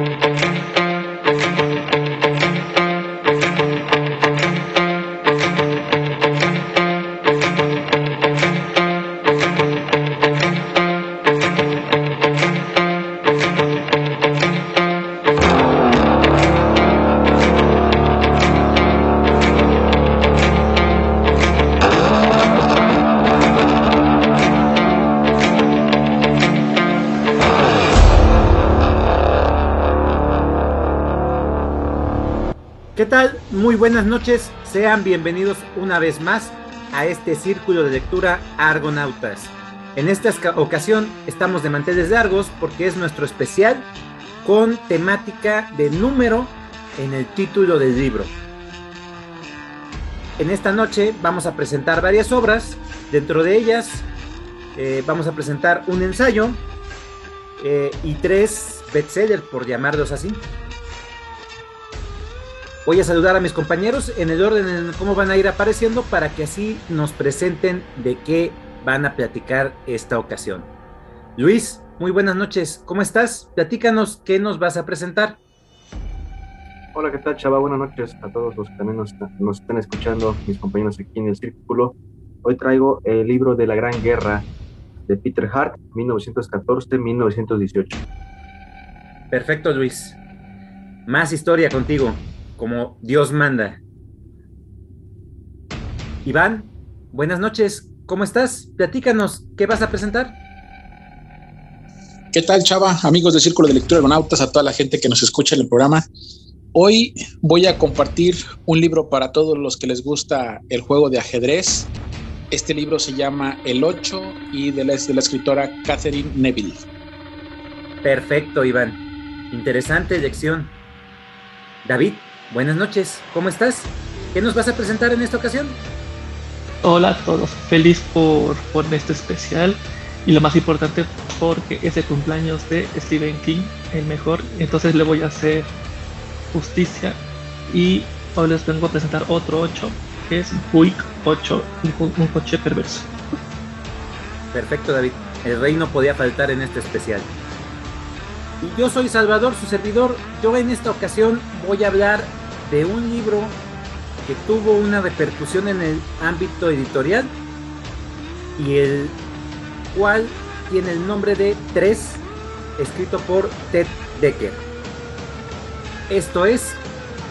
Muy buenas noches, sean bienvenidos una vez más a este círculo de lectura Argonautas. En esta ocasión estamos de manteles largos porque es nuestro especial con temática de número en el título del libro. En esta noche vamos a presentar varias obras, dentro de ellas eh, vamos a presentar un ensayo eh, y tres bestsellers, por llamarlos así. Voy a saludar a mis compañeros en el orden en cómo van a ir apareciendo para que así nos presenten de qué van a platicar esta ocasión. Luis, muy buenas noches. ¿Cómo estás? Platícanos qué nos vas a presentar. Hola, ¿qué tal, Chava? Buenas noches a todos los que también nos, nos están escuchando, mis compañeros aquí en el Círculo. Hoy traigo el libro de la Gran Guerra de Peter Hart, 1914-1918. Perfecto, Luis. Más historia contigo como Dios manda. Iván, buenas noches, ¿cómo estás? Platícanos, ¿qué vas a presentar? ¿Qué tal, Chava? Amigos de Círculo de Lectura Argonautas, a toda la gente que nos escucha en el programa. Hoy voy a compartir un libro para todos los que les gusta el juego de ajedrez. Este libro se llama El 8 y de la, de la escritora Catherine Neville. Perfecto, Iván. Interesante lección. David, Buenas noches, ¿cómo estás? ¿Qué nos vas a presentar en esta ocasión? Hola a todos, feliz por, por este especial y lo más importante porque es el cumpleaños de Stephen King, el mejor, entonces le voy a hacer justicia y hoy les vengo a presentar otro 8 que es Buick 8, un, coche perverso. Perfecto David, el rey no podía faltar en este especial. Y yo soy Salvador, su servidor. Yo en esta ocasión voy a hablar de un libro que tuvo una repercusión en el ámbito editorial y el cual tiene el nombre de Tres, escrito por Ted Decker. Esto es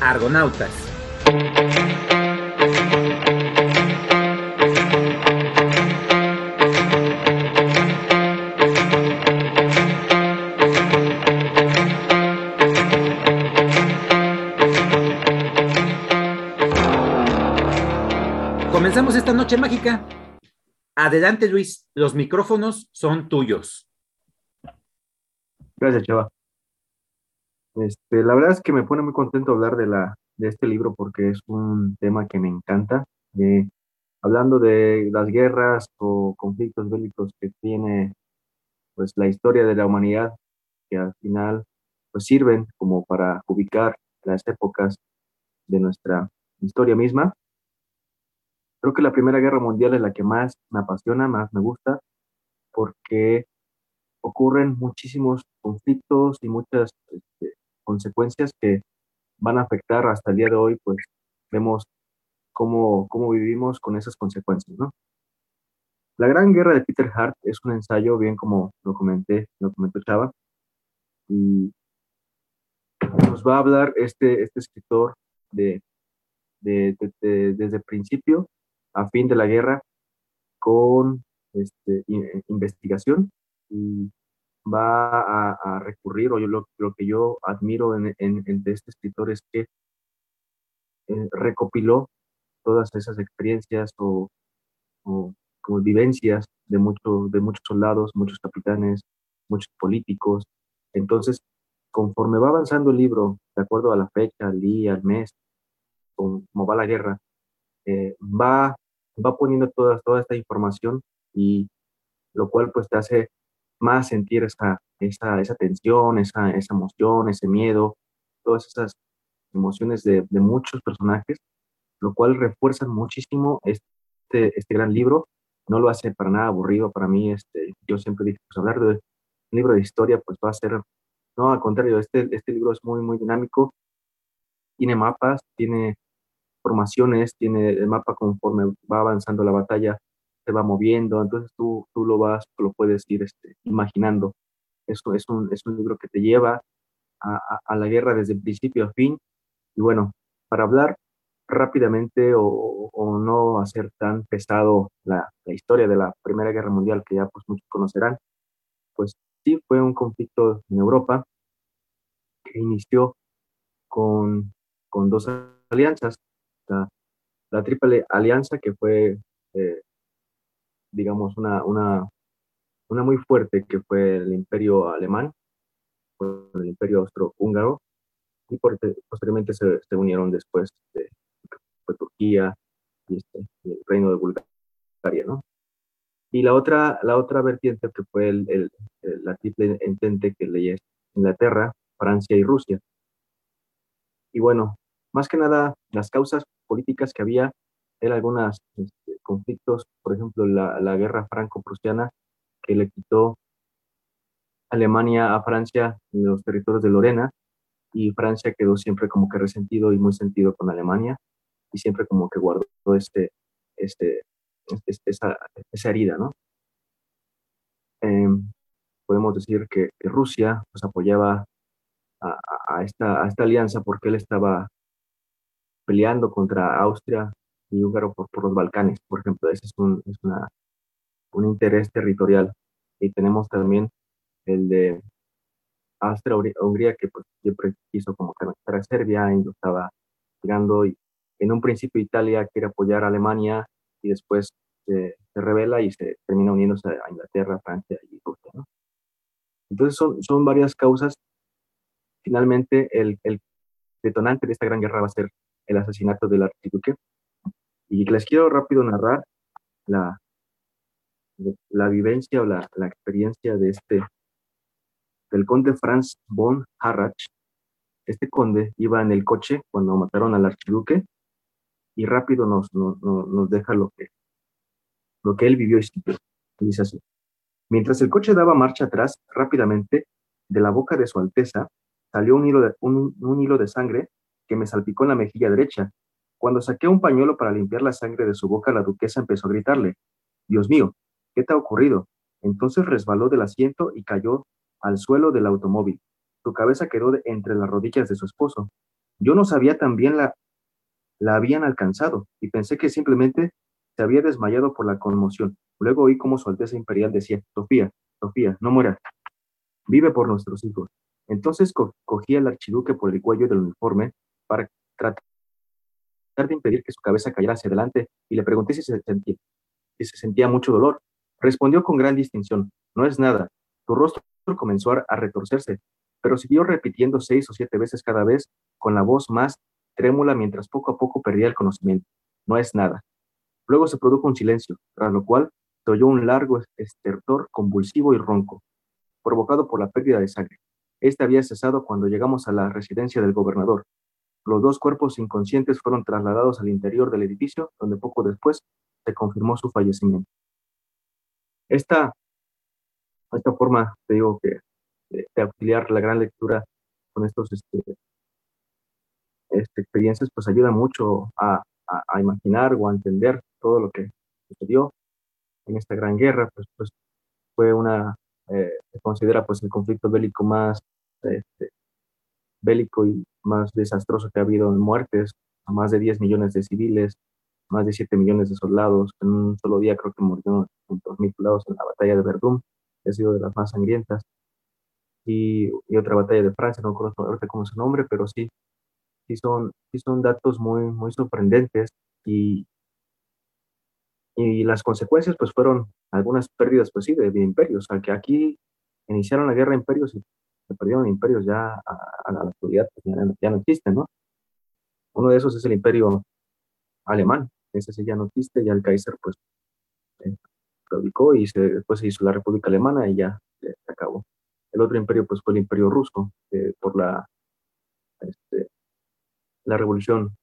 Argonautas. Mágica. Adelante, Luis, los micrófonos son tuyos. Gracias, Chava. Este, la verdad es que me pone muy contento hablar de, la, de este libro porque es un tema que me encanta. Hablando de las guerras o conflictos bélicos que tiene pues, la historia de la humanidad, que al final pues, sirven como para ubicar las épocas de nuestra historia misma. Creo que la Primera Guerra Mundial es la que más me apasiona, más me gusta, porque ocurren muchísimos conflictos y muchas este, consecuencias que van a afectar hasta el día de hoy, pues vemos cómo, cómo vivimos con esas consecuencias, ¿no? La Gran Guerra de Peter Hart es un ensayo, bien como lo comenté, lo comentó Chava, y nos va a hablar este, este escritor de, de, desde el principio a fin de la guerra con este, eh, investigación y va a, recurrir, o yo, lo, que yo admiro en, de este escritor es que eh, recopiló todas esas experiencias o, vivencias de, muchos de muchos soldados, muchos capitanes, muchos políticos. Entonces, conforme va avanzando el libro, de acuerdo a la fecha, al día, al mes, como va la guerra, eh, va, va poniendo toda, toda esta información y lo cual pues te hace más sentir esa, esa, esa tensión, esa, esa emoción, ese miedo, todas esas emociones de, muchos personajes, lo cual refuerza muchísimo este, este gran libro. No lo hace para nada aburrido para mí. Este, yo siempre dije, pues hablar de un libro de historia pues va a ser No, al contrario, este, este libro es muy, muy dinámico. Tiene mapas, tiene formaciones, tiene el mapa conforme va avanzando la batalla, se va moviendo, entonces tú, tú lo vas, lo puedes ir este, imaginando. Eso es un, es un libro que te lleva a, a, la guerra desde principio a fin. Y bueno, para hablar rápidamente o, o no hacer tan pesado la, la, historia de la Primera Guerra Mundial, que ya pues muchos conocerán, pues sí fue un conflicto en Europa que inició con, con dos alianzas, la, Triple Alianza, que fue, eh, digamos, una, una, una muy fuerte, que fue el Imperio Alemán, el Imperio Austrohúngaro, y posteriormente se, se, unieron después de, fue Turquía y, este, y, el Reino de Bulgaria, ¿no? Y la otra, la otra vertiente que fue el, el, la triple entente que leía Inglaterra, Francia y Rusia. Y bueno, más que nada, las causas políticas que había eran algunos este, conflictos, por ejemplo, la, la guerra franco-prusiana que le quitó Alemania a Francia en los territorios de Lorena y Francia quedó siempre como que resentido y muy sentido con Alemania y siempre como que guardó este, este, este esa, esa, herida, ¿no? Eh, podemos decir que, que, Rusia pues apoyaba a, a, esta, a esta alianza porque él estaba peleando contra Austria y Húngaro por, por los Balcanes, por ejemplo, ese es un, es una, un interés territorial. Y tenemos también el de Austria-Hungría, que pues, siempre quiso como que a Serbia y lo estaba llegando. Y en un principio Italia quiere apoyar a Alemania y después se, se revela y se termina uniéndose a Inglaterra, Francia y Rusia. ¿no? Entonces son, son varias causas. Finalmente, el, el detonante de esta gran guerra va a ser el asesinato del archiduque. Y les quiero rápido narrar la, la vivencia o la, la experiencia de este, del conde Franz von Harrach. Este conde iba en el coche cuando mataron al archiduque y rápido nos, nos, nos deja lo que, lo que él vivió y sintió. Dice así. Mientras el coche daba marcha atrás, rápidamente, de la boca de su Alteza, salió un hilo un, un hilo de sangre que me salpicó en la mejilla derecha. Cuando saqué un pañuelo para limpiar la sangre de su boca, la duquesa empezó a gritarle, Dios mío, ¿qué te ha ocurrido? Entonces resbaló del asiento y cayó al suelo del automóvil. Su cabeza quedó entre las rodillas de su esposo. Yo no sabía también la, la habían alcanzado y pensé que simplemente se había desmayado por la conmoción. Luego oí como su Alteza Imperial decía, Sofía, Sofía, no mueras. Vive por nuestros hijos. Entonces co cogí al archiduque por el cuello del uniforme para tratar de impedir que su cabeza cayera hacia adelante y le pregunté si se sentía, si se sentía mucho dolor. Respondió con gran distinción, no es nada. Tu rostro comenzó a retorcerse, pero siguió repitiendo seis o siete veces cada vez con la voz más trémula mientras poco a poco perdía el conocimiento. No es nada. Luego se produjo un silencio, tras lo cual se oyó un largo estertor convulsivo y ronco, provocado por la pérdida de sangre. Este había cesado cuando llegamos a la residencia del gobernador. Los dos cuerpos inconscientes fueron trasladados al interior del edificio, donde poco después se confirmó su fallecimiento. Esta, esta forma, te digo que de, auxiliar la gran lectura con estos este, este, experiencias, pues ayuda mucho a, a, a, imaginar o a entender todo lo que sucedió en esta gran guerra, pues, pues fue una, eh, se considera pues el conflicto bélico más este, bélico y más desastroso que ha habido en muertes, a más de 10 millones de civiles, más de 7 millones de soldados. En un solo día creo que murieron 2.000 soldados en la batalla de Verdún, que ha sido de las más sangrientas. Y, y otra batalla de Francia, no conozco ahorita cómo es su nombre, pero sí, sí son, sí son datos muy, muy sorprendentes y, y las consecuencias pues fueron algunas pérdidas pues sí de, de imperios, o sea, que aquí iniciaron la guerra de imperios y se perdieron imperios ya a, la actualidad pues ya, no existen, ¿no? Uno de esos es el imperio alemán, ese sí ya no existe, ya el Kaiser pues eh, y después se hizo la República Alemana y ya se acabó. El otro imperio pues fue el imperio ruso, eh, por la, este, la revolución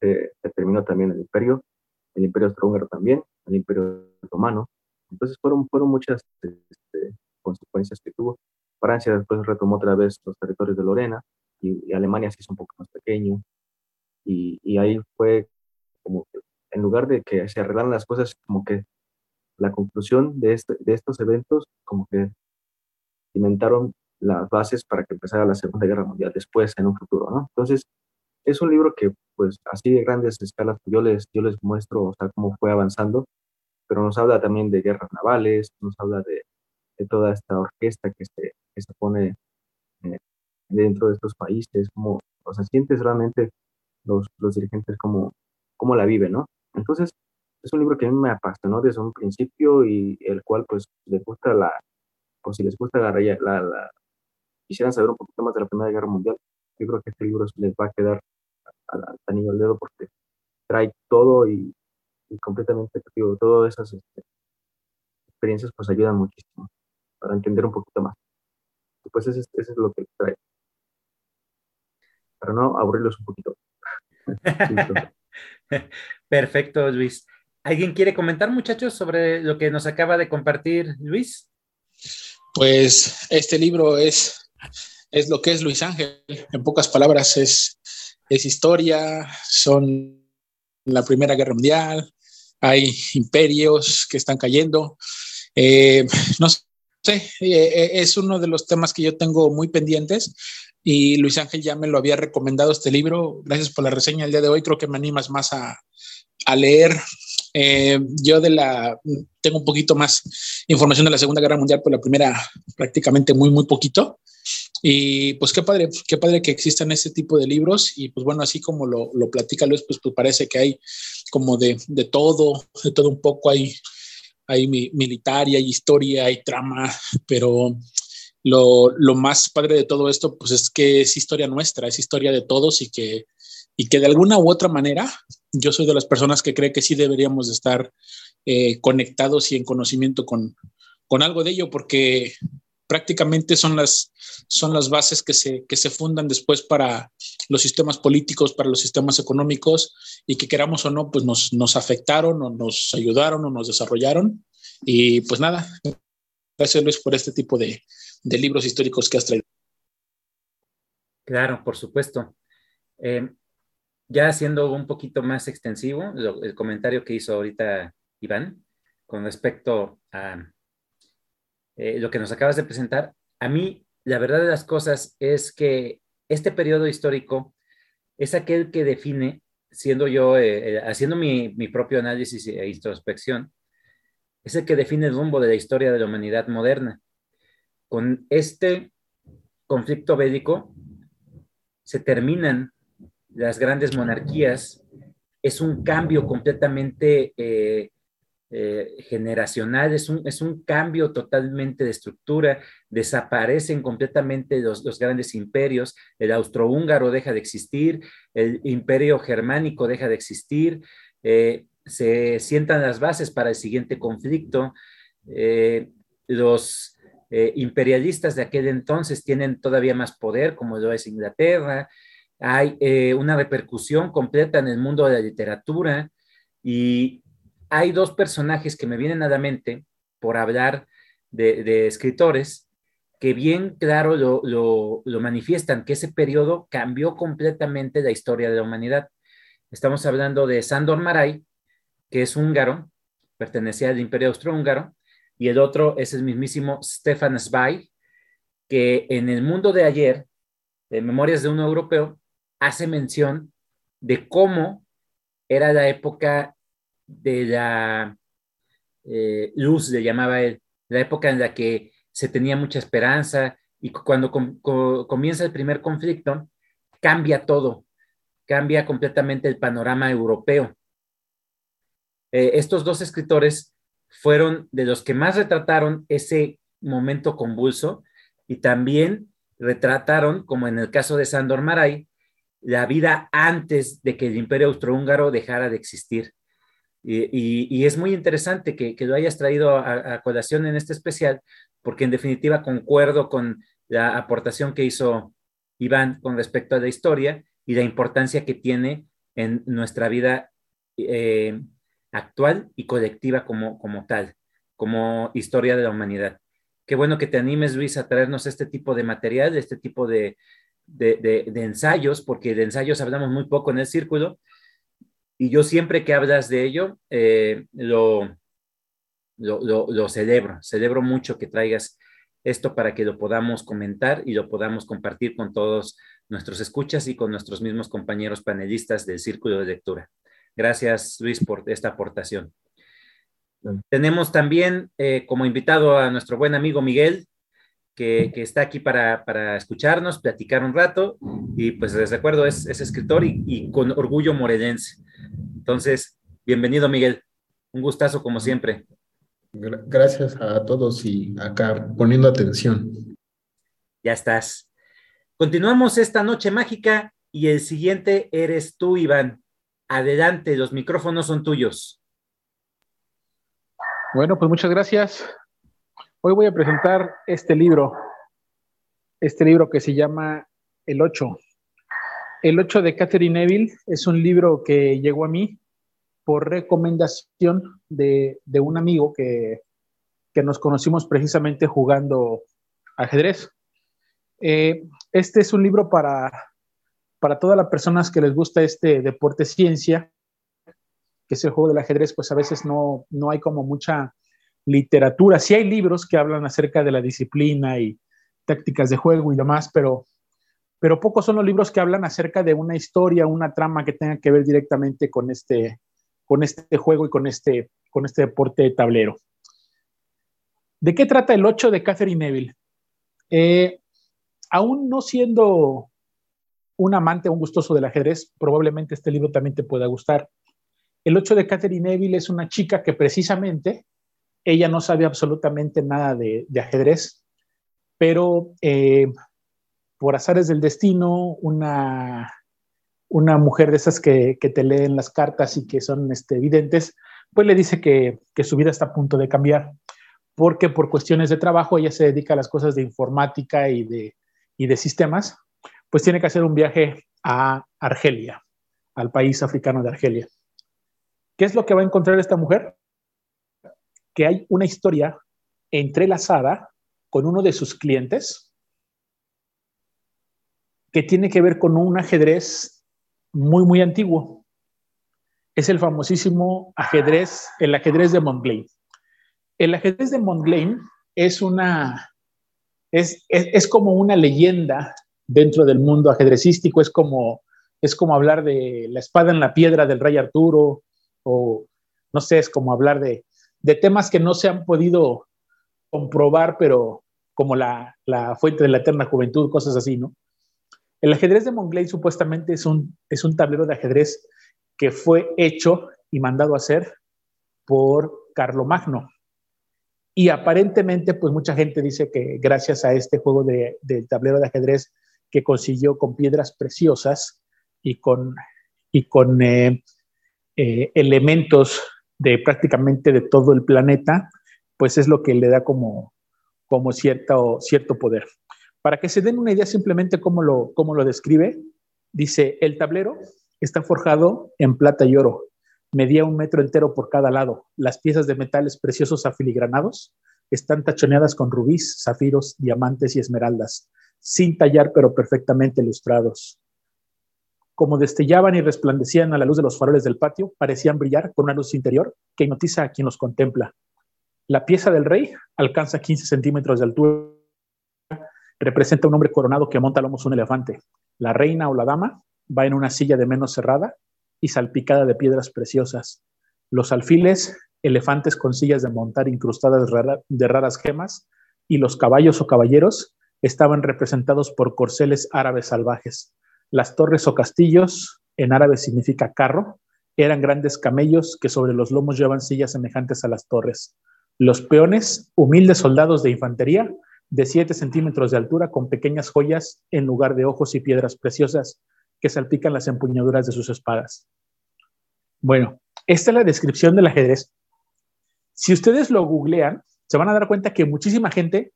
eh, terminó también el imperio, el imperio austrohúngaro también, el imperio otomano. Entonces fueron, fueron muchas este, consecuencias que tuvo. Francia después retomó otra vez los territorios de Lorena y, Alemania se hizo un poco más pequeño. Y, y, ahí fue como en lugar de que se arreglaran las cosas, como que la conclusión de, este, de estos eventos, como que cimentaron las bases para que empezara la Segunda Guerra Mundial después, en un futuro, ¿no? Entonces, es un libro que, pues, así de grandes escalas, yo les, yo les muestro, o sea, cómo fue avanzando, pero nos habla también de guerras navales, nos habla de, de toda esta orquesta que se, que se pone eh, dentro de estos países, como, o sea, sientes realmente los, los dirigentes como, cómo la viven, ¿no? Entonces, es un libro que a mí me apasionó desde un principio y el cual, pues, les gusta la, o si les gusta la, la, la quisieran saber un poquito más de la Primera Guerra Mundial, yo creo que este libro les va a quedar al anillo al dedo porque trae todo y, completamente, digo, todas esas este, experiencias pues ayudan muchísimo para entender un poquito más. Pues eso, es lo que trae. Para no aburrirlos un poquito. Perfecto, Luis. ¿Alguien quiere comentar, muchachos, sobre lo que nos acaba de compartir Luis? Pues este libro es, es lo que es Luis Ángel. En pocas palabras, es, es historia, son la Primera Guerra Mundial, hay imperios que están cayendo. Eh, no sé, eh, eh, es uno de los temas que yo tengo muy pendientes y Luis Ángel ya me lo había recomendado este libro. Gracias por la reseña el día de hoy. Creo que me animas más a, a leer eh, yo de la tengo un poquito más información de la Segunda Guerra Mundial, pero la primera prácticamente muy, muy poquito. Y pues qué padre, qué padre que existan ese tipo de libros. Y pues bueno, así como lo, lo platica Luis, pues, pues parece que hay como de, de todo, de todo un poco. Hay, hay militar y hay historia, hay trama, pero lo, lo, más padre de todo esto, pues es que es historia nuestra, es historia de todos y que, y que de alguna u otra manera yo soy de las personas que cree que sí deberíamos de estar eh, conectados y en conocimiento con, con algo de ello, porque prácticamente son las, son las bases que se, que se fundan después para los sistemas políticos, para los sistemas económicos, y que queramos o no, pues nos, nos afectaron o nos ayudaron o nos desarrollaron. Y pues nada, gracias Luis por este tipo de, de libros históricos que has traído. Claro, por supuesto. Eh, ya siendo un poquito más extensivo, el comentario que hizo ahorita Iván con respecto a eh, lo que nos acabas de presentar, a mí la verdad de las cosas es que este periodo histórico es aquel que define, siendo yo, eh, eh, haciendo mi, propio análisis e introspección, es el que define el rumbo de la historia de la humanidad moderna. Con este conflicto bélico se terminan las grandes monarquías, es un cambio completamente eh, eh, generacional, es un, es un cambio totalmente de estructura, desaparecen completamente los, los grandes imperios, el austrohúngaro deja de existir, el imperio germánico deja de existir, eh, se sientan las bases para el siguiente conflicto, los imperialistas de aquel entonces tienen todavía más poder, como lo es Inglaterra, hay eh, una repercusión completa en el mundo de la literatura y hay dos personajes que me vienen a la mente por hablar de, escritores que bien claro lo, manifiestan, que ese periodo cambió completamente la historia de la humanidad. Estamos hablando de Sándor Maray, que es húngaro, pertenecía al imperio austrohúngaro, y el otro es el mismísimo Stefan Zweig, que en el mundo de ayer, de Memorias de un Europeo, hace mención de cómo era la época de la eh, luz, le llamaba él, la época en la que se tenía mucha esperanza y cuando comienza el primer conflicto, cambia todo, cambia completamente el panorama europeo. Eh, estos dos escritores fueron de los que más retrataron ese momento convulso y también retrataron, como en el caso de Sandor Maray, la vida antes de que el imperio austrohúngaro dejara de existir. Y, es muy interesante que, lo hayas traído a, colación en este especial, porque en definitiva concuerdo con la aportación que hizo Iván con respecto a la historia y la importancia que tiene en nuestra vida eh, actual y colectiva como, tal, como historia de la humanidad. Qué bueno que te animes, Luis, a traernos este tipo de material, este tipo de, ensayos, porque de ensayos hablamos muy poco en el círculo. Y yo siempre que hablas de ello, eh, lo, lo, celebro. Celebro mucho que traigas esto para que lo podamos comentar y lo podamos compartir con todos nuestros escuchas y con nuestros mismos compañeros panelistas del Círculo de Lectura. Gracias, Luis, por esta aportación. Tenemos también eh, como invitado a nuestro buen amigo Miguel, que, está aquí para, escucharnos, platicar un rato, y pues les recuerdo, es, escritor y, con orgullo morelense. Entonces, bienvenido Miguel, un gustazo como siempre. Gracias a todos y acá poniendo atención. Ya estás. Continuamos esta noche mágica y el siguiente eres tú, Iván. Adelante, los micrófonos son tuyos. Bueno, pues muchas gracias. Hoy voy a presentar este libro, este libro que se llama El 8. El 8 de Catherine Neville es un libro que llegó a mí por recomendación de, un amigo que, nos conocimos precisamente jugando ajedrez. Eh, este es un libro para, para todas las personas que les gusta este deporte ciencia, que es el juego del ajedrez, pues a veces no, no hay como mucha literatura. Sí hay libros que hablan acerca de la disciplina y tácticas de juego y demás, pero, pero pocos son los libros que hablan acerca de una historia, una trama que tenga que ver directamente con este, con este juego y con este, con este deporte de tablero. ¿De qué trata el 8 de Catherine Neville? Eh, aún no siendo un amante un gustoso del ajedrez, probablemente este libro también te pueda gustar. El 8 de Catherine Neville es una chica que precisamente ella no sabe absolutamente nada de, ajedrez, pero eh, por azares del destino, una una mujer de esas que, te leen las cartas y que son este, evidentes, pues le dice que, su vida está a punto de cambiar, porque por cuestiones de trabajo ella se dedica a las cosas de informática y de, y de sistemas, pues tiene que hacer un viaje a Argelia, al país africano de Argelia. ¿Qué es lo que va a encontrar esta mujer? Que hay una historia entrelazada con uno de sus clientes que tiene que ver con un ajedrez muy, muy antiguo. Es el famosísimo ajedrez, el ajedrez de Montglain. El ajedrez de Montglain es una, es, es, como una leyenda dentro del mundo ajedrecístico, es como, es como hablar de la espada en la piedra del rey Arturo, o no sé, es como hablar de, de temas que no se han podido comprobar, pero como la, la fuente de la eterna juventud, cosas así, ¿no? El ajedrez de Montglain supuestamente es un, es un tablero de ajedrez que fue hecho y mandado a hacer por Carlomagno. Y aparentemente, pues mucha gente dice que gracias a este juego de, tablero de ajedrez que consiguió con piedras preciosas y con, y con eh, eh, elementos de prácticamente de todo el planeta, pues es lo que le da como, como cierto, cierto poder. Para que se den una idea simplemente cómo lo, cómo lo describe, dice, el tablero está forjado en plata y oro, medía un metro entero por cada lado. Las piezas de metales preciosos afiligranados están tachoneadas con rubíes, zafiros, diamantes y esmeraldas, sin tallar pero perfectamente ilustrados. Como destellaban y resplandecían a la luz de los faroles del patio, parecían brillar con una luz interior que hipnotiza a quien los contempla. La pieza del rey alcanza 15 centímetros de altura representa un hombre coronado que monta a lomos un elefante. La reina o la dama va en una silla de menos cerrada y salpicada de piedras preciosas. Los alfiles, elefantes con sillas de montar incrustadas de raras gemas, y los caballos o caballeros estaban representados por corceles árabes salvajes. Las torres o castillos, en árabe significa carro, eran grandes camellos que sobre los lomos llevan sillas semejantes a las torres. Los peones, humildes soldados de infantería, de 7 centímetros de altura con pequeñas joyas en lugar de ojos y piedras preciosas que salpican las empuñaduras de sus espadas. Bueno, esta es la descripción del ajedrez. Si ustedes lo googlean, se van a dar cuenta que muchísima gente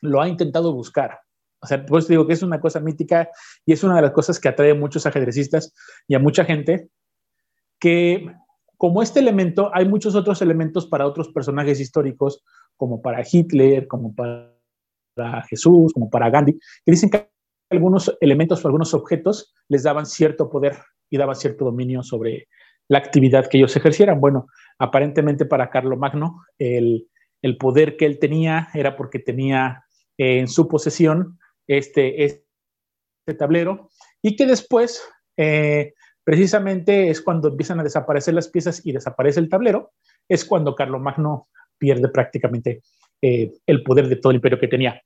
lo ha intentado buscar. O sea, pues digo que es una cosa mítica y es una de las cosas que atrae a muchos ajedrecistas y a mucha gente que como este elemento, hay muchos otros elementos para otros personajes históricos, como para Hitler, como para Jesús, como para Gandhi, que dicen que algunos elementos o algunos objetos les daban cierto poder y daban cierto dominio sobre la actividad que ellos ejercieran. Bueno, aparentemente para Carlomagno, el, el poder que él tenía era porque tenía en su posesión este, este tablero y que después eh, precisamente es cuando empiezan a desaparecer las piezas y desaparece el tablero, es cuando Carlomagno pierde prácticamente eh, el poder de todo el imperio que tenía.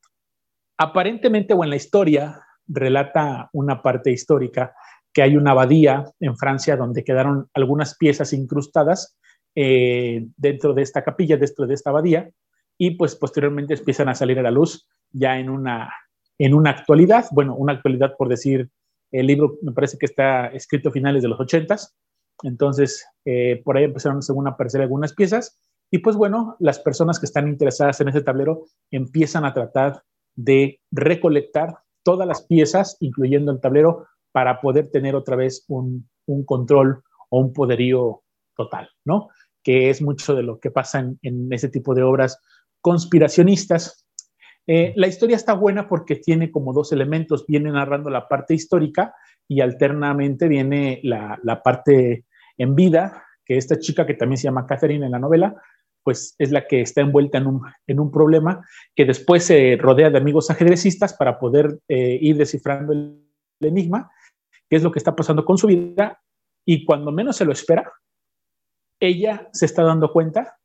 Aparentemente o en la historia relata una parte histórica que hay una abadía en Francia donde quedaron algunas piezas incrustadas eh, dentro de esta capilla, dentro de esta abadía, y pues posteriormente empiezan a salir a la luz ya en una, en una actualidad, bueno, una actualidad por decir, el libro me parece que está escrito a finales de los ochentas, entonces eh, por ahí empezaron según a aparecer algunas piezas, y pues bueno, las personas que están interesadas en ese tablero empiezan a tratar de recolectar todas las piezas, incluyendo el tablero, para poder tener otra vez un, un control o un poderío total, ¿no? Que es mucho de lo que pasa en, en ese tipo de obras conspiracionistas. Eh, la historia está buena porque tiene como dos elementos, viene narrando la parte histórica y alternamente viene la, parte en vida, que esta chica que también se llama Catherine en la novela, pues es la que está envuelta en un, en un problema que después se rodea de amigos ajedrecistas para poder eh, ir descifrando el, el enigma, qué es lo que está pasando con su vida, y cuando menos se lo espera, ella se está dando cuenta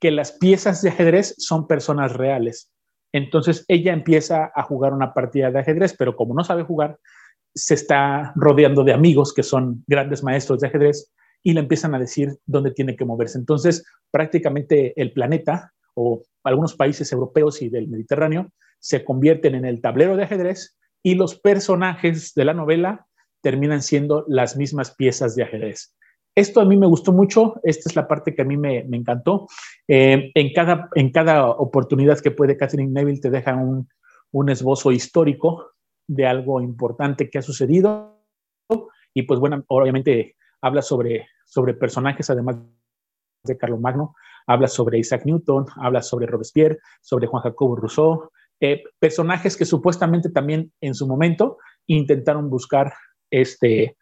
que las piezas de ajedrez son personas reales. Entonces ella empieza a jugar una partida de ajedrez, pero como no sabe jugar, se está rodeando de amigos que son grandes maestros de ajedrez y le empiezan a decir dónde tiene que moverse. Entonces prácticamente el planeta o algunos países europeos y del Mediterráneo se convierten en el tablero de ajedrez y los personajes de la novela terminan siendo las mismas piezas de ajedrez. Esto a mí me gustó mucho, esta es la parte que a mí me, encantó. Eh, en, cada, en cada oportunidad que puede Catherine Neville te deja un, esbozo histórico de algo importante que ha sucedido y pues bueno, obviamente habla sobre, sobre personajes además de Magno, habla sobre Isaac Newton, habla sobre Robespierre, sobre Juan Jacobo Rousseau, eh, personajes que supuestamente también en su momento intentaron buscar este,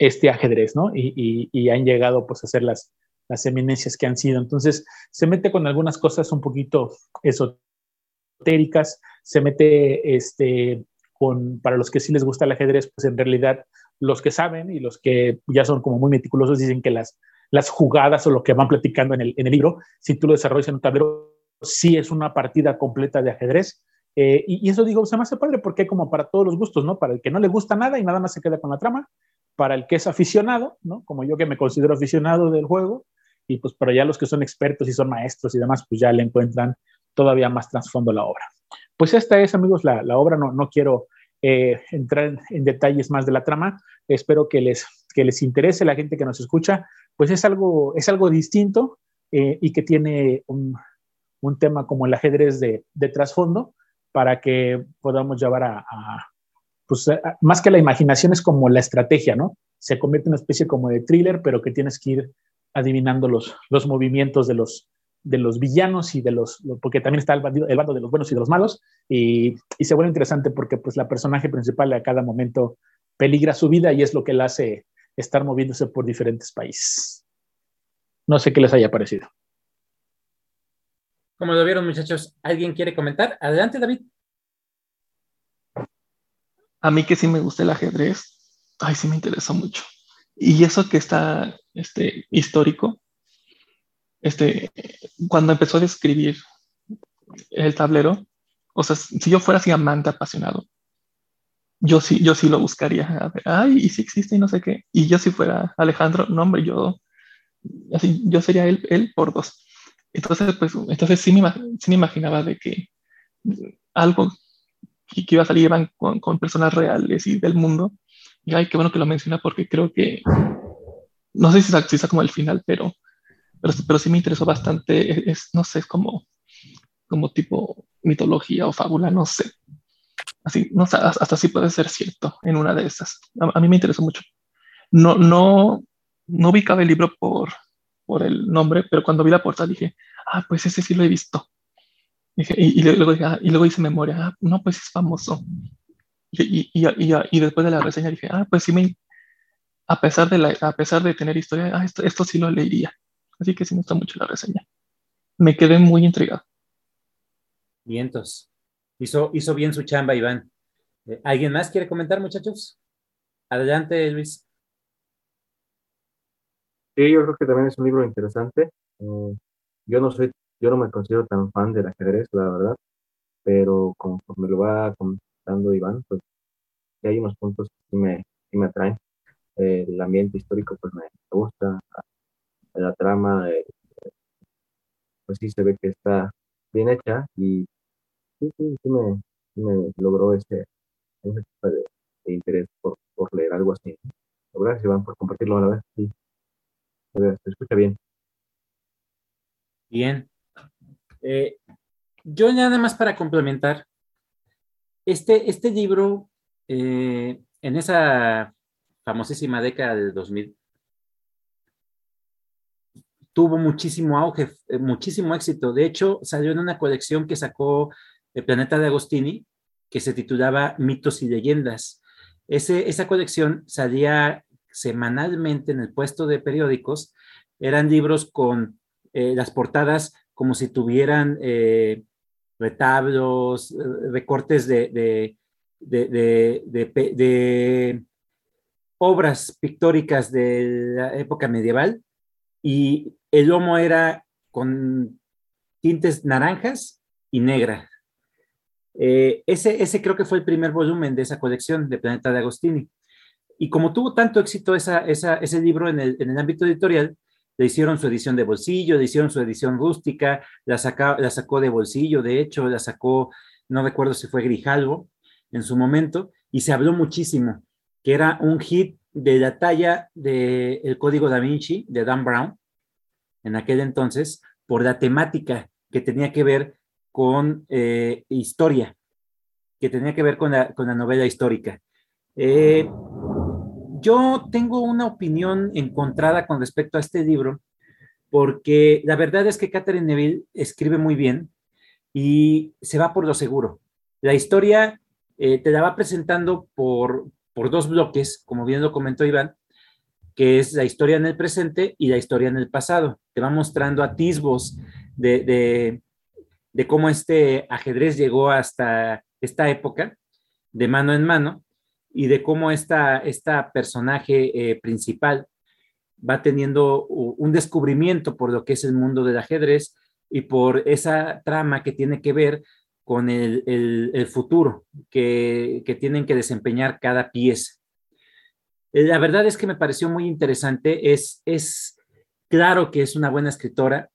este ajedrez, ¿no? Y, han llegado pues a ser las, las eminencias que han sido. Entonces, se mete con algunas cosas un poquito esotéricas, se mete este, con, para los que sí les gusta el ajedrez, pues en realidad los que saben y los que ya son como muy meticulosos dicen que las, las jugadas o lo que van platicando en el, en el libro, si tú lo desarrollas en un tablero, sí es una partida completa de ajedrez. Eh, y, y, eso digo, se me hace padre porque como para todos los gustos, ¿no? Para el que no le gusta nada y nada más se queda con la trama, para el que es aficionado, ¿no? Como yo que me considero aficionado del juego, y pues para ya los que son expertos y son maestros y demás, pues ya le encuentran todavía más trasfondo la obra. Pues esta es, amigos, la, la obra, no, no quiero eh, entrar en, detalles más de la trama, espero que les, que les interese la gente que nos escucha, pues es algo, es algo distinto eh, y que tiene un, un, tema como el ajedrez de, de trasfondo para que podamos llevar a pues eh, más que la imaginación es como la estrategia, ¿no? Se convierte en una especie como de thriller, pero que tienes que ir adivinando los, los movimientos de los, de los villanos y de los, porque también está el, el bando de los buenos y de los malos, y, y, se vuelve interesante porque pues la personaje principal a cada momento peligra su vida y es lo que le hace estar moviéndose por diferentes países. No sé qué les haya parecido. Como lo vieron muchachos, ¿alguien quiere comentar? Adelante David a mí que sí me gusta el ajedrez, ay, sí me interesó mucho. Y eso que está este, histórico, este, cuando empezó a describir el tablero, o sea, si yo fuera así amante apasionado, yo sí, yo sí lo buscaría. A ver, ay, y si existe y no sé qué. Y yo si fuera Alejandro, no, hombre, yo, así, yo sería él, él por dos. Entonces, pues, entonces sí me, sí me imaginaba de que algo que, iba a salir con, con, personas reales y del mundo. Y ay, qué bueno que lo menciona porque creo que, no sé si es, si como el final, pero, pero, pero, sí me interesó bastante. Es, no sé, es como, como tipo mitología o fábula, no sé. Así, no sé, hasta sí puede ser cierto en una de esas. A, a, mí me interesó mucho. No, no, no ubicaba el libro por, por el nombre, pero cuando vi la portada dije, ah, pues ese sí lo he visto. Y, luego ah, y luego hice memoria, ah, no, pues es famoso. Y, y, después de la reseña dije, ah, pues sí me, a pesar de, la, a pesar de tener historia, ah, esto, esto sí lo leería. Así que sí me gusta mucho la reseña. Me quedé muy intrigado. Vientos. Hizo, hizo bien su chamba, Iván. Eh, ¿Alguien más quiere comentar, muchachos? Adelante, Luis. Sí, yo creo que también es un libro interesante. Eh, yo no soy, yo no me considero tan fan del ajedrez, la verdad, pero conforme lo va comentando Iván, pues hay unos puntos que me, sí me atraen. Eh, el ambiente histórico, pues me gusta, la trama, pues sí se ve que está bien hecha y sí, sí, sí me, logró ese, ese tipo de, interés por, por, leer algo así. Gracias, Iván, por compartirlo a la vez. Sí, se escucha bien. Bien. Eh, yo nada más para complementar, este, este libro, eh, en esa famosísima década del 2000, tuvo muchísimo auge, eh, muchísimo éxito. De hecho, salió en una colección que sacó el Planeta de Agostini, que se titulaba Mitos y Leyendas. Esa colección salía semanalmente en el puesto de periódicos. Eran libros con las portadas como si tuvieran eh, retablos, recortes de, obras pictóricas de la época medieval y el lomo era con tintes naranjas y negra. Eh, ese, ese creo que fue el primer volumen de esa colección de Planeta de Agostini. Y como tuvo tanto éxito ese libro en el, ámbito editorial, le hicieron su edición de bolsillo, le hicieron su edición rústica, la, la sacó de bolsillo, de hecho, la sacó, no recuerdo si fue Grijalvo en su momento, y se habló muchísimo, que era un hit de la talla del el Código da Vinci de Dan Brown, en aquel entonces, por la temática que tenía que ver con eh, historia, que tenía que ver con la, novela histórica. Eh, yo tengo una opinión encontrada con respecto a este libro, porque la verdad es que Catherine Neville escribe muy bien y se va por lo seguro. La historia eh, te la va presentando por, por dos bloques, como bien lo comentó Iván, que es la historia en el presente y la historia en el pasado. Te va mostrando atisbos de, de, cómo este ajedrez llegó hasta esta época, de mano en mano, y de cómo esta, esta personaje eh, principal va teniendo un descubrimiento por lo que es el mundo del ajedrez y por esa trama que tiene que ver con el, el, futuro que, que, tienen que desempeñar cada pieza. Eh, la verdad es que me pareció muy interesante. Es, es claro que es una buena escritora,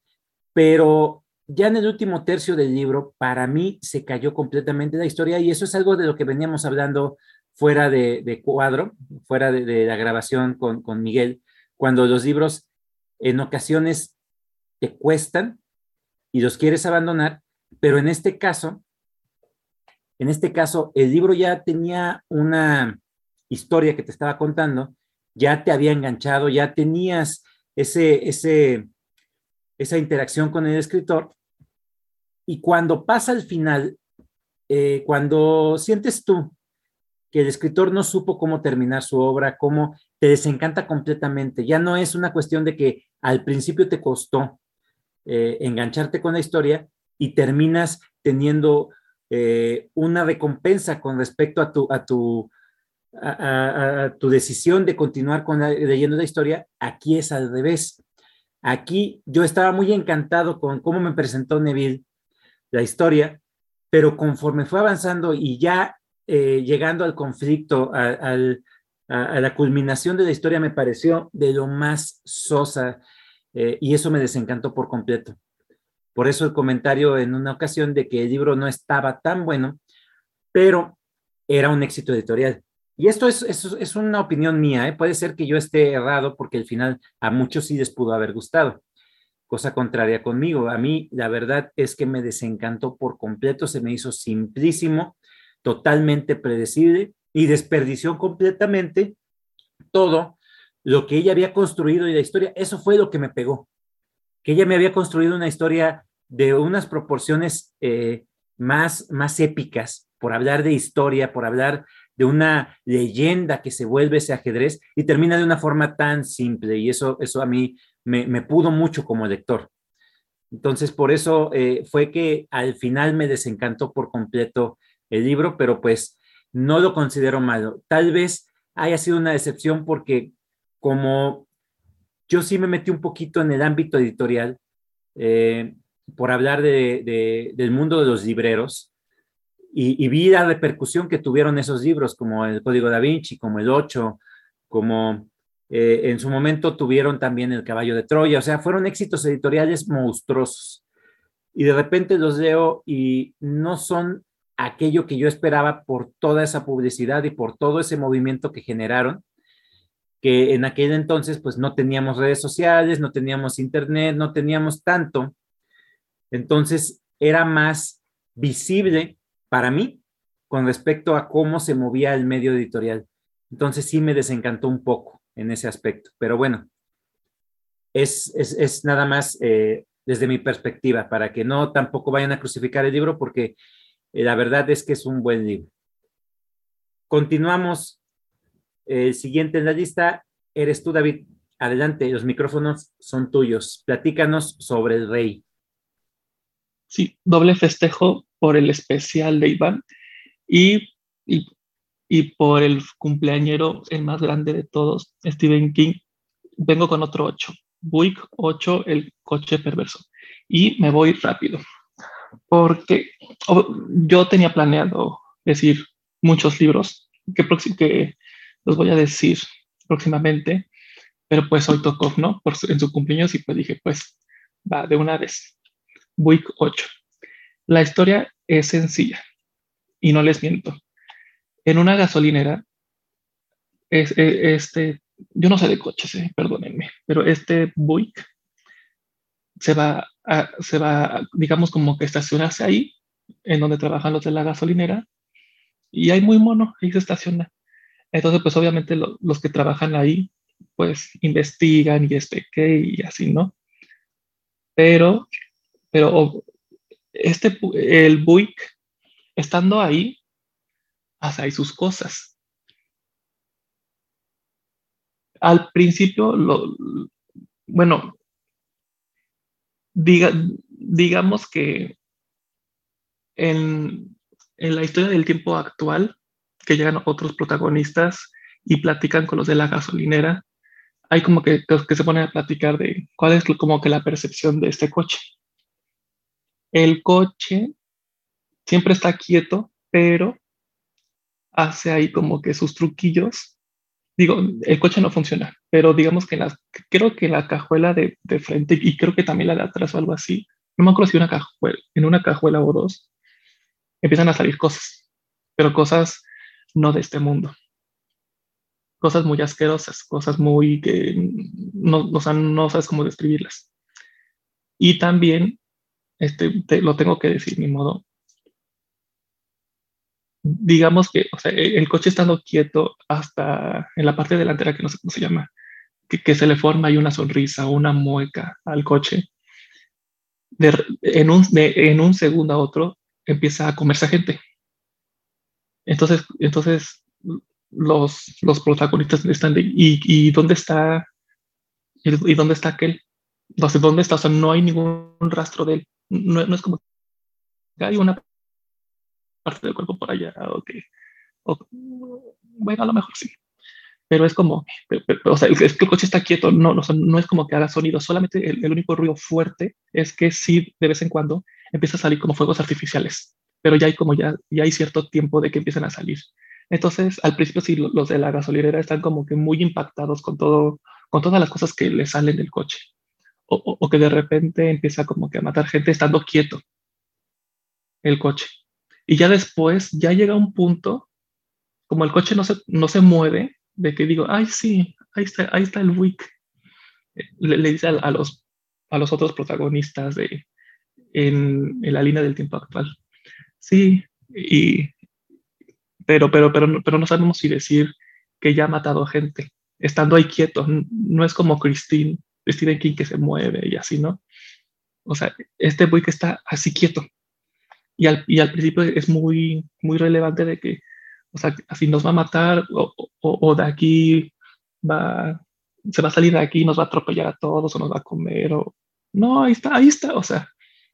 pero ya en el último tercio del libro, para mí se cayó completamente la historia y eso es algo de lo que veníamos hablando fuera de, cuadro, fuera de, la grabación con, Miguel, cuando los libros en ocasiones te cuestan y los quieres abandonar, pero en este caso, en este caso, el libro ya tenía una, historia que te estaba contando, ya te había enganchado, ya tenías ese, ese, esa interacción con el escritor. Y cuando pasa al final, eh, cuando sientes tú que el escritor no supo cómo terminar su obra, cómo te desencanta completamente, ya no es una cuestión de que al principio te costó eh, engancharte con la historia y terminas teniendo eh, una recompensa con respecto a tu, a tu, tu decisión de continuar con leyendo la historia, aquí es al revés. Aquí yo estaba muy encantado con cómo me presentó Neville la historia, pero conforme fue avanzando y ya eh, llegando al conflicto, a, la culminación de la historia, me pareció de lo más sosa eh, y eso me desencantó por completo. Por eso el comentario en una ocasión de que el libro no estaba tan bueno, pero era un éxito editorial. Y esto es, una opinión mía, ¿eh? puede ser que yo esté errado porque al final a muchos sí les pudo haber gustado, cosa contraria conmigo. A mí la verdad es que me desencantó por completo, se me hizo simplísimo, totalmente predecible y desperdició completamente todo lo que ella había construido y la historia, eso fue lo que me pegó, que ella me había construido una historia de unas proporciones eh, más, más épicas, por hablar de historia, por hablar de una leyenda que se vuelve ese ajedrez y termina de una forma tan simple y eso, eso a mí me, pudo mucho como lector. Entonces, por eso eh, fue que al final me desencantó por completo el libro, pero pues no lo considero malo. Tal vez haya sido una decepción porque como yo sí me metí un poquito en el ámbito editorial, eh, por hablar de, del mundo de los libreros, y, vi la repercusión que tuvieron esos libros, como el Código da Vinci, como el 8, como eh, en su momento tuvieron también el Caballo de Troya, o sea, fueron éxitos editoriales monstruosos. Y de repente los leo y no son aquello que yo esperaba por toda esa publicidad y por todo ese movimiento que generaron, que en aquel entonces pues no teníamos redes sociales, no teníamos internet, no teníamos tanto. Entonces era más visible para mí con respecto a cómo se movía el medio editorial. Entonces sí me desencantó un poco en ese aspecto, pero bueno, es, es, nada más eh, desde mi perspectiva, para que no tampoco vayan a crucificar el libro, porque la verdad es que es un buen libro. Continuamos. El siguiente en la lista eres tú, David. Adelante, los micrófonos son tuyos. Platícanos sobre el rey. Sí, doble festejo por el especial de Iván y, y, por el cumpleañero, el más grande de todos, Stephen King. Vengo con otro 8. Buick 8, el coche perverso. Y me voy rápido, porque yo tenía planeado decir muchos libros que, que los voy a decir próximamente, pero pues hoy tocó, ¿no? Por en su cumpleaños y pues dije, pues va de una vez. Buick 8. La historia es sencilla y no les miento. En una gasolinera, es, e, este, yo no sé de coches, eh, perdónenme, pero este Buick se va, a, se va, digamos, como que estacionarse ahí, en donde trabajan los de la gasolinera, y hay muy mono, ahí se estaciona. Entonces, pues obviamente los que trabajan ahí, pues investigan y este y así, ¿no? Pero, pero este, el Buick, estando ahí, hace ahí sus cosas. Al principio, lo, bueno, diga, digamos que en, en la historia del tiempo actual, que llegan otros protagonistas y platican con los de la gasolinera, hay como que, que se ponen a platicar de cuál es como que la percepción de este coche el coche siempre está quieto, pero hace ahí como que sus truquillos. Digo, el coche no funciona, pero digamos que las, creo que la cajuela de, frente y creo que también la de atrás o algo así, no me acuerdo si una cajuela, en una cajuela o dos, empiezan a salir cosas, pero cosas no de este mundo. Cosas muy asquerosas, cosas muy que no, o sea, no sabes cómo describirlas. Y también este, lo tengo que decir, ni modo. Digamos que o sea, e, el coche estando quieto hasta en la parte delantera, que no sé cómo se llama, que, se le forma ahí una sonrisa, una mueca al coche, en, un, en un segundo a otro empieza a comerse a gente. Entonces, entonces los, los protagonistas están de, ¿y, y dónde está? ¿Y, dónde está aquel? Entonces, ¿dónde está? O sea, no hay ningún rastro de él no, es como que hay una parte del cuerpo por allá, ok. bueno, a lo mejor sí. Pero es como, o sea, que el coche está quieto, no, no, no es como que haga sonido, solamente el, único ruido fuerte es que sí, de vez en cuando empieza a salir como fuegos artificiales, pero ya hay como ya, ya hay cierto tiempo de que empiezan a salir. Entonces, al principio sí, los de la gasolinera están como que muy impactados con todo, con todas las cosas que le salen del coche o, que de repente empieza como que a matar gente estando quieto el coche. Y ya después, ya llega un punto, como el coche no se, no se mueve, de que digo, ay, sí, ahí está, ahí está el Wick. Le, dice a, los, a los otros protagonistas de, en, en, la línea del tiempo actual. Sí, y, pero, pero, pero, pero no sabemos si decir que ya ha matado gente, estando ahí quieto. No es como Christine, Stephen King que se mueve y así, ¿no? O sea, este que está así quieto. Y al, y al principio es muy, muy relevante de que, o sea, así nos va a matar o, o, de aquí va, se va a salir de aquí y nos va a atropellar a todos o nos va a comer o... No, ahí está, ahí está, o sea,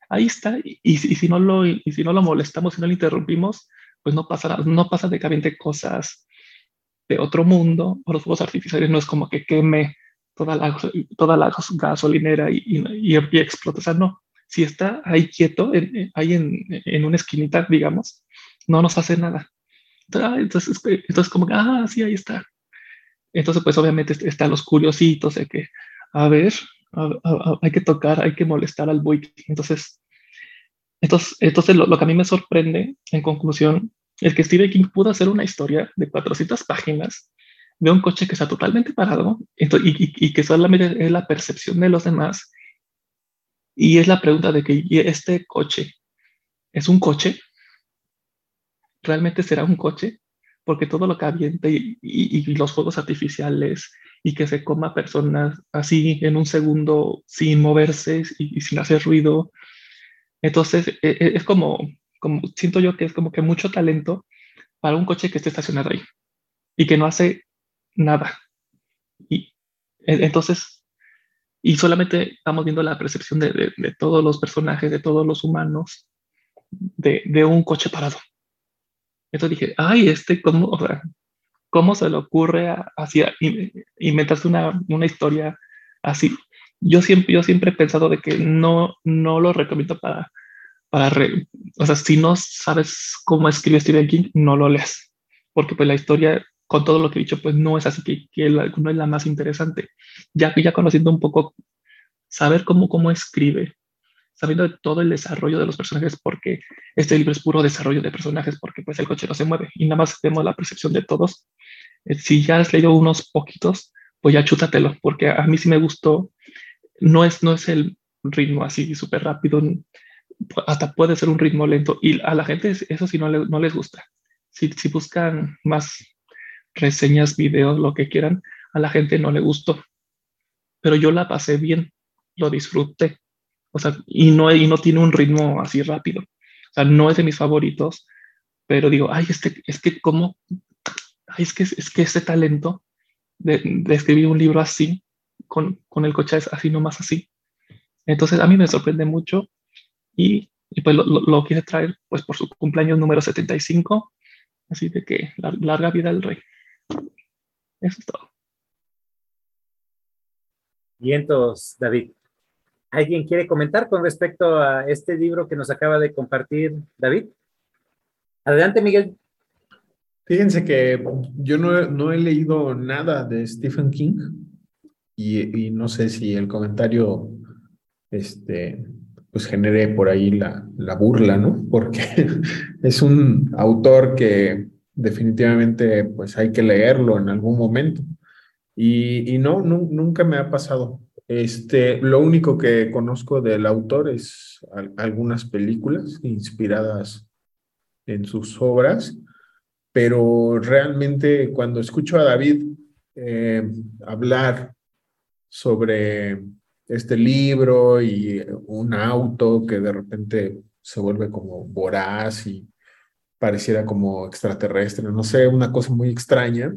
ahí está. Y, y, si, no lo, y si no lo molestamos, si no lo interrumpimos, pues no pasa, no pasa de que cosas de otro mundo, o los fuegos artificiales no es como que queme toda la, toda la gasolinera y, y, y, explota. O sea, no, si está ahí quieto, ahí en, en, una esquinita, digamos, no nos hace nada. Entonces, entonces como ah, sí, ahí está. Entonces, pues obviamente están los curiositos de que, a ver, hay que tocar, hay que molestar al buey. Entonces, entonces, entonces lo, lo, que a mí me sorprende, en conclusión, es que Stephen King pudo hacer una historia de 400 páginas de un coche que está totalmente parado y, y, que solamente es la percepción de los demás. Y es la pregunta de que este coche es un coche. ¿Realmente será un coche? Porque todo lo que avienta y, y los fuegos artificiales y que se coma personas así en un segundo sin moverse y, sin hacer ruido. Entonces, e, e, es como, como, siento yo que es como que mucho talento para un coche que esté estacionado ahí y que no hace nada. Y entonces, y solamente estamos viendo la percepción de, de, todos los personajes, de todos los humanos, de, de, un coche parado. Entonces dije, ay, este, ¿cómo, o sea, ¿cómo se le ocurre hacia inventarse una, una historia así? Yo siempre, yo siempre he pensado de que no, no lo recomiendo para, para o sea, si no sabes cómo escribe Stephen King, no lo leas, porque pues la historia con todo lo que he dicho, pues no es así que, que no es la más interesante. Ya ya conociendo un poco, saber cómo, cómo escribe, sabiendo de todo el desarrollo de los personajes, porque este libro es puro desarrollo de personajes, porque pues el coche no se mueve y nada más vemos la percepción de todos. Eh, si ya has leído unos poquitos, pues ya chútatelo, porque a mí sí me gustó. No es, no es el ritmo así súper rápido, hasta puede ser un ritmo lento y a la gente eso sí no, no les gusta. Si, si buscan más reseñas, videos, lo que quieran, a la gente no le gustó. Pero yo la pasé bien, lo disfruté. O sea, y no, y no tiene un ritmo así rápido. O sea, no es de mis favoritos, pero digo, ay, este, es que cómo, ay, es que, es que este talento de, escribir un libro así, con, con el coche así nomás así. Entonces a mí me sorprende mucho y, y pues lo, lo, lo, quise traer pues por su cumpleaños número 75, así de que larga vida al rey. Eso es todo. Vientos, David. ¿Alguien quiere comentar con respecto a este libro que nos acaba de compartir David? Adelante, Miguel. Fíjense que yo no, no he leído nada de Stephen King y, no sé si el comentario este, pues genere por ahí la, la burla, ¿no? Porque es un autor que definitivamente pues hay que leerlo en algún momento. Y, y no, nunca me ha pasado. Este, lo único que conozco del autor es algunas películas inspiradas en sus obras, pero realmente cuando escucho a David eh, hablar sobre este libro y un auto que de repente se vuelve como voraz y pareciera como extraterrestre, no sé, una cosa muy extraña,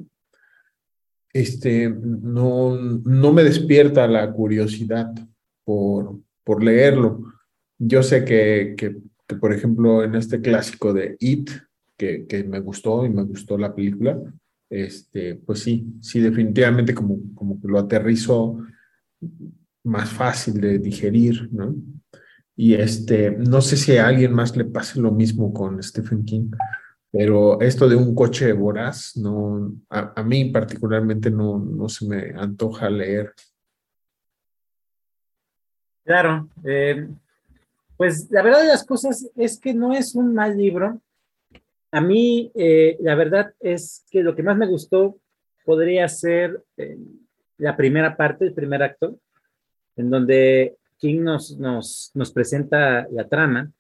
este, no, no me despierta la curiosidad por, por leerlo. Yo sé que, que, por ejemplo, en este clásico de It, que, que, me gustó y me gustó la película, este, pues sí, sí, definitivamente como, como que lo aterrizo más fácil de digerir, ¿no? Y este, no sé si a alguien más le pase lo mismo con Stephen King, pero esto de un coche voraz, no, a, a mí particularmente no, no se me antoja leer. Claro, eh, pues la verdad de las cosas es que no es un mal libro. A mí, eh, la verdad es que lo que más me gustó podría ser eh, la primera parte, el primer acto, en donde King nos, nos, nos presenta la trama.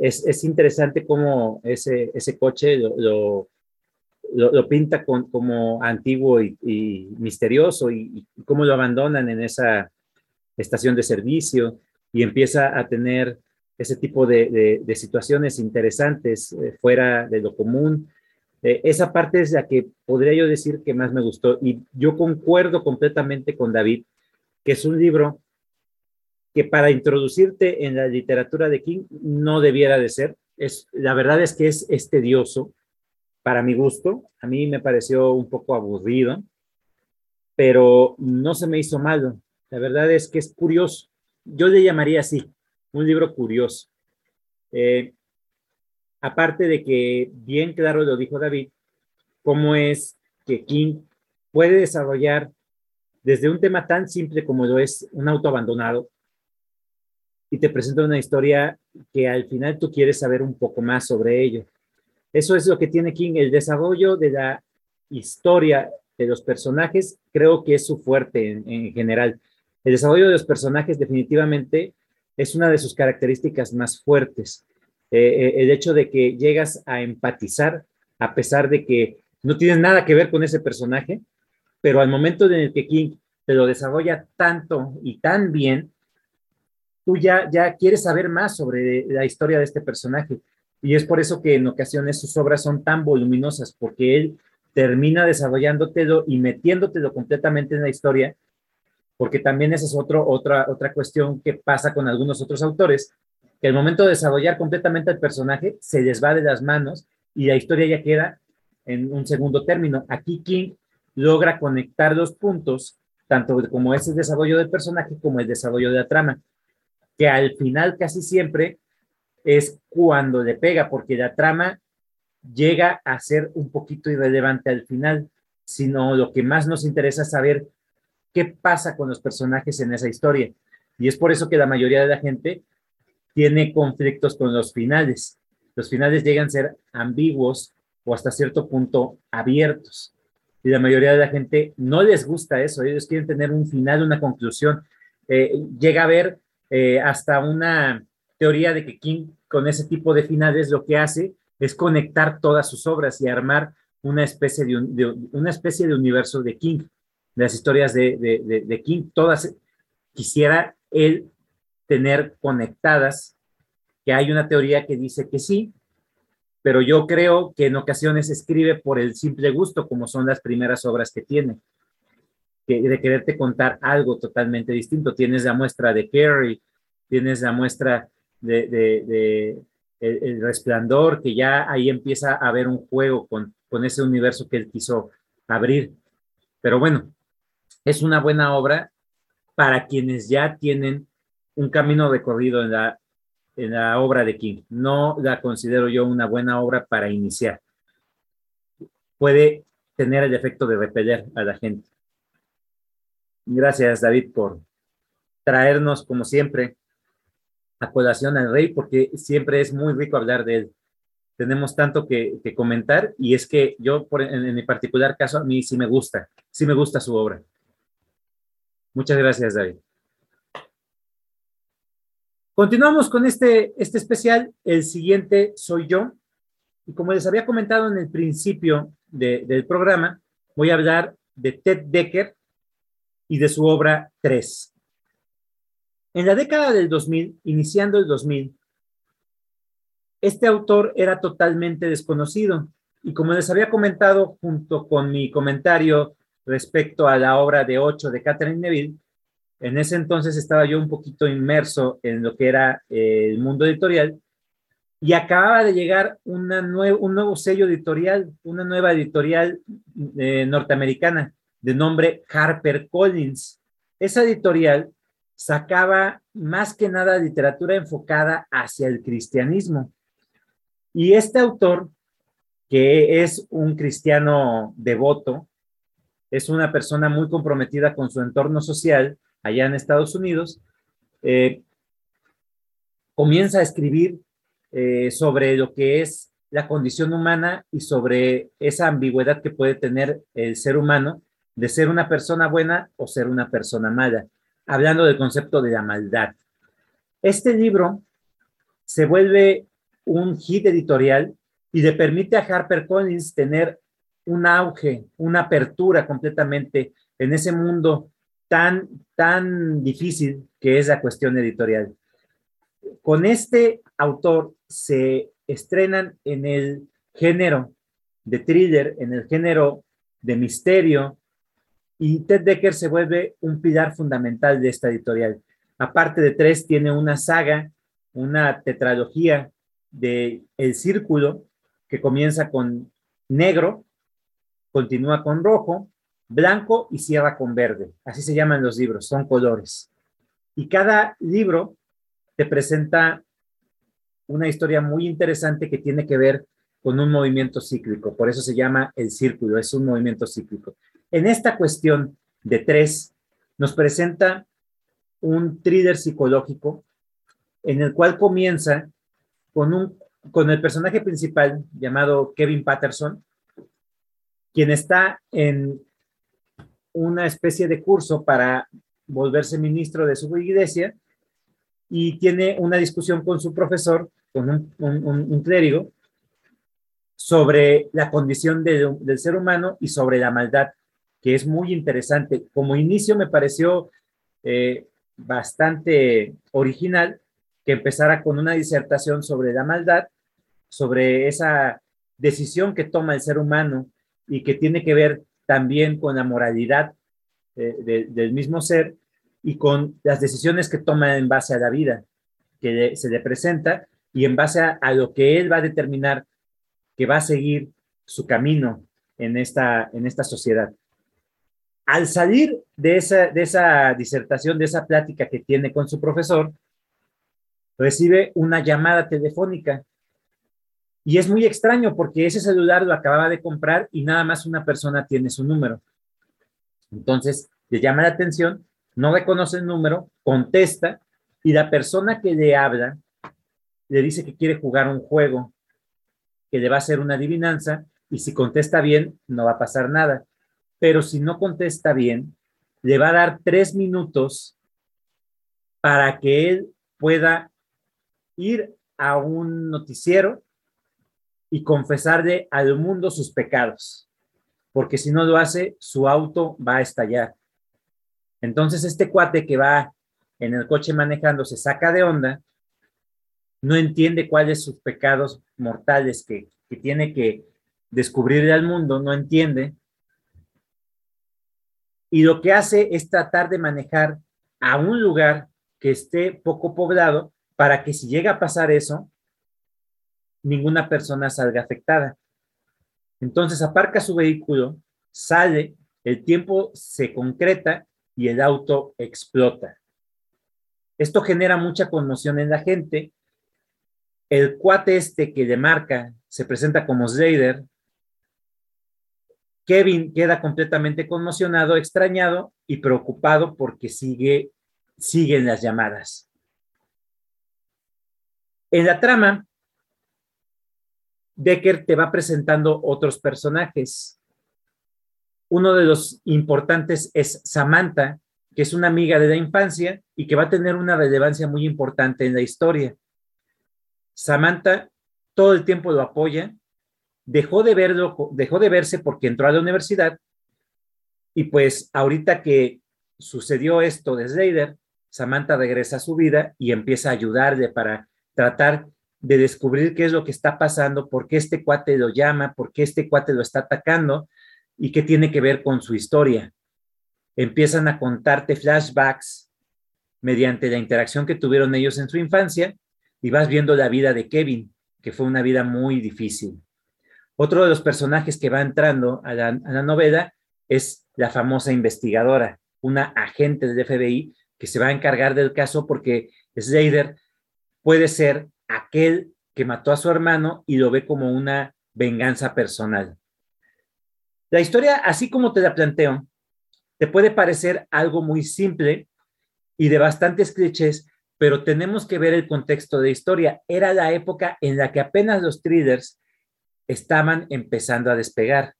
Es, es, interesante cómo ese, ese coche lo, lo, pinta como antiguo y, misterioso y, cómo lo abandonan en esa estación de servicio y empieza a tener ese tipo de, situaciones interesantes eh, fuera de lo común. Eh, esa parte es la que podría yo decir que más me gustó y yo concuerdo completamente con David, que es un libro que para introducirte en la literatura de King no debiera de ser. La verdad es que es, es tedioso para mi gusto. A mí me pareció un poco aburrido, pero no se me hizo malo. La verdad es que es curioso. Yo le llamaría así, un libro curioso. Eh, aparte de que bien claro lo dijo David, cómo es que King puede desarrollar desde un tema tan simple como lo es un auto abandonado y te presenta una historia que al final tú quieres saber un poco más sobre ello. Eso es lo que tiene King, el desarrollo de la historia de los personajes, creo que es su fuerte en, general. El desarrollo de los personajes definitivamente es una de sus características más fuertes. Eh, eh, el hecho de que llegas a empatizar a pesar de que no tienes nada que ver con ese personaje, pero al momento en el que King te lo desarrolla tanto y tan bien, tú ya, ya quieres saber más sobre la historia de este personaje. Y es por eso que en ocasiones sus obras son tan voluminosas, porque él termina desarrollándotelo y metiéndotelo completamente en la historia, porque también esa es otro, otra, otra cuestión que pasa con algunos otros autores, que al momento de desarrollar completamente el personaje se les va de las manos y la historia ya queda en un segundo término. Aquí King logra conectar los puntos, tanto como ese desarrollo del personaje como el desarrollo de la trama, que al final casi siempre es cuando le pega, porque la trama llega a ser un poquito irrelevante al final, sino lo que más nos interesa es saber qué pasa con los personajes en esa historia. Y es por eso que la mayoría de la gente tiene conflictos con los finales. Los finales llegan a ser ambiguos o hasta cierto punto abiertos. Y la mayoría de la gente no les gusta eso. Ellos quieren tener un final, una conclusión. Eh, llega a ver eh, hasta una teoría de que King con ese tipo de finales lo que hace es conectar todas sus obras y armar una especie de, una especie de universo de King, de las historias de, de, King, todas quisiera él tener conectadas, que hay una teoría que dice que sí, pero yo creo que en ocasiones escribe por el simple gusto, como son las primeras obras que tiene, que, de quererte contar algo totalmente distinto. Tienes la muestra de Carrie, tienes la muestra de, el, resplandor, que ya ahí empieza a haber un juego con, con ese universo que él quiso abrir. Pero bueno, es una buena obra para quienes ya tienen un camino recorrido en la, en la obra de King. No la considero yo una buena obra para iniciar. Puede tener el efecto de repeler a la gente. Gracias, David, por traernos, como siempre, a colación al rey porque siempre es muy rico hablar de él. Tenemos tanto que, comentar y es que yo, por, en, mi particular caso, a mí sí me gusta, sí me gusta su obra. Muchas gracias, David. Continuamos con este, este especial. El siguiente soy yo. Y como les había comentado en el principio del programa, voy a hablar de Ted Decker y de su obra 3. En la década del 2000, iniciando el 2000, este autor era totalmente desconocido y como les había comentado junto con mi comentario respecto a la obra de Ocho de Catherine Neville, en ese entonces estaba yo un poquito inmerso en lo que era eh, el mundo editorial y acababa de llegar una un nuevo sello editorial, una nueva editorial eh, norteamericana de nombre Harper Collins. Esa editorial sacaba más que nada literatura enfocada hacia el cristianismo. Y este autor, que es un cristiano devoto, es una persona muy comprometida con su entorno social allá en Estados Unidos, eh, comienza a escribir eh, sobre lo que es la condición humana y sobre esa ambigüedad que puede tener el ser humano de ser una persona buena o ser una persona mala hablando del concepto de la maldad. Este libro se vuelve un hit editorial y le permite a HarperCollins tener un auge, una apertura completamente en ese mundo tan, tan difícil que es la cuestión editorial. Con este autor se estrenan en el género de thriller, en el género de misterio, y Ted Decker se vuelve un pilar fundamental de esta editorial. Aparte de tres, tiene una saga, una tetralogía de El Círculo, que comienza con negro, continúa con rojo, blanco y cierra con verde. Así se llaman los libros, son colores. Y cada libro te presenta una historia muy interesante que tiene que ver con un movimiento cíclico. Por eso se llama el círculo, es un movimiento cíclico. En esta cuestión de tres, nos presenta un thriller psicológico en el cual comienza con, un, con el personaje principal llamado Kevin Patterson, quien está en una especie de curso para volverse ministro de su iglesia y tiene una discusión con su profesor, con un, un, clérigo, sobre la condición del ser humano y sobre la maldad, que es muy interesante. Como inicio me pareció eh, bastante original que empezara con una disertación sobre la maldad, sobre esa decisión que toma el ser humano y que tiene que ver también con la moralidad eh, del mismo ser y con las decisiones que toma en base a la vida que se le presenta y en base a, lo que él va a determinar que va a seguir su camino en esta, en esta sociedad. Al salir de esa, de esa disertación, de esa plática que tiene con su profesor, recibe una llamada telefónica y es muy extraño porque ese celular lo acababa de comprar y nada más una persona tiene su número. Entonces, le llama la atención, no reconoce el número, contesta y la persona que le habla le dice que quiere jugar un juego, que le va a hacer una adivinanza y si contesta bien, no va a pasar nada. Pero si no contesta bien, le va a dar tres minutos para que él pueda ir a un noticiero y confesarle al mundo sus pecados, porque si no lo hace, su auto va a estallar. Entonces este cuate que va en el coche manejando se saca de onda, no entiende cuáles sus pecados mortales que, que tiene que descubrirle al mundo, no entiende. Y lo que hace es tratar de manejar a un lugar que esté poco poblado para que si llega a pasar eso, ninguna persona salga afectada. Entonces aparca su vehículo, sale, el tiempo se concreta y el auto explota. Esto genera mucha conmoción en la gente. El cuate este que le marca se presenta como Slater. Kevin queda completamente conmocionado, extrañado y preocupado porque sigue, siguen las llamadas. En la trama, Decker te va presentando otros personajes. Uno de los importantes es Samantha, que es una amiga de la infancia y que va a tener una relevancia muy importante en la historia. Samantha todo el tiempo lo apoya, dejó de verlo, dejó de verse porque entró a la universidad y pues ahorita que sucedió esto de Slater, Samantha regresa a su vida y empieza a ayudarle para tratar de descubrir qué es lo que está pasando, por qué este cuate lo llama, por qué este cuate lo está atacando y qué tiene que ver con su historia. Empiezan a contarte flashbacks mediante la interacción que tuvieron ellos en su infancia y vas viendo la vida de Kevin, que fue una vida muy difícil. Otro de los personajes que va entrando a la, novela es la famosa investigadora, una agente del FBI que se va a encargar del caso porque Slater puede ser aquel que mató a su hermano y lo ve como una venganza personal. La historia, así como te la planteo, te puede parecer algo muy simple y de bastantes clichés, pero tenemos que ver el contexto de historia. Era la época en la que apenas los thrillers estaban empezando a despegar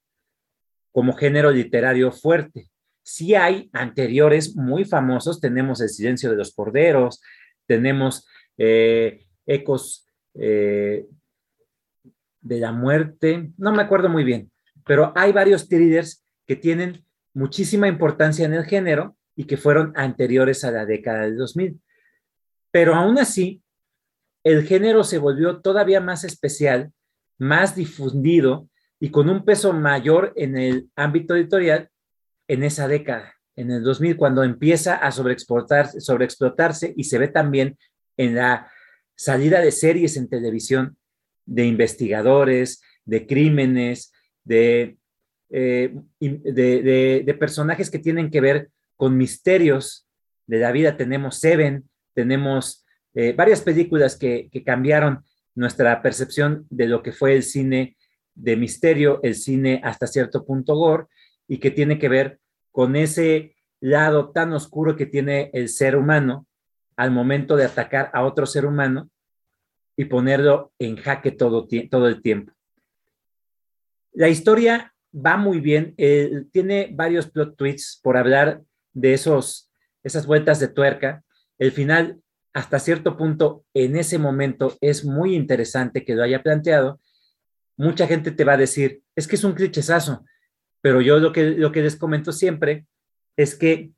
como género literario fuerte. Sí hay anteriores muy famosos, tenemos El silencio de los corderos, tenemos eh, ecos eh, de la muerte, no me acuerdo muy bien, pero hay varios thrillers que tienen muchísima importancia en el género y que fueron anteriores a la década del 2000. Pero aún así, el género se volvió todavía más especial, más difundido y con un peso mayor en el ámbito editorial en esa década, en el 2000, cuando empieza a sobreexplotarse y se ve también en la salida de series en televisión de investigadores, de crímenes, de, eh, de, personajes que tienen que ver con misterios de la vida. Tenemos Seven, tenemos eh, varias películas que cambiaron nuestra percepción de lo que fue el cine de misterio, el cine hasta cierto punto gore, y que tiene que ver con ese lado tan oscuro que tiene el ser humano al momento de atacar a otro ser humano y ponerlo en jaque todo, todo el tiempo. La historia va muy bien, tiene varios plot twists por hablar de esos, esas vueltas de tuerca. El final, hasta cierto punto, en ese momento es muy interesante que lo haya planteado. Mucha gente te va a decir, es que es un clichesazo, pero yo lo que, lo que les comento siempre es que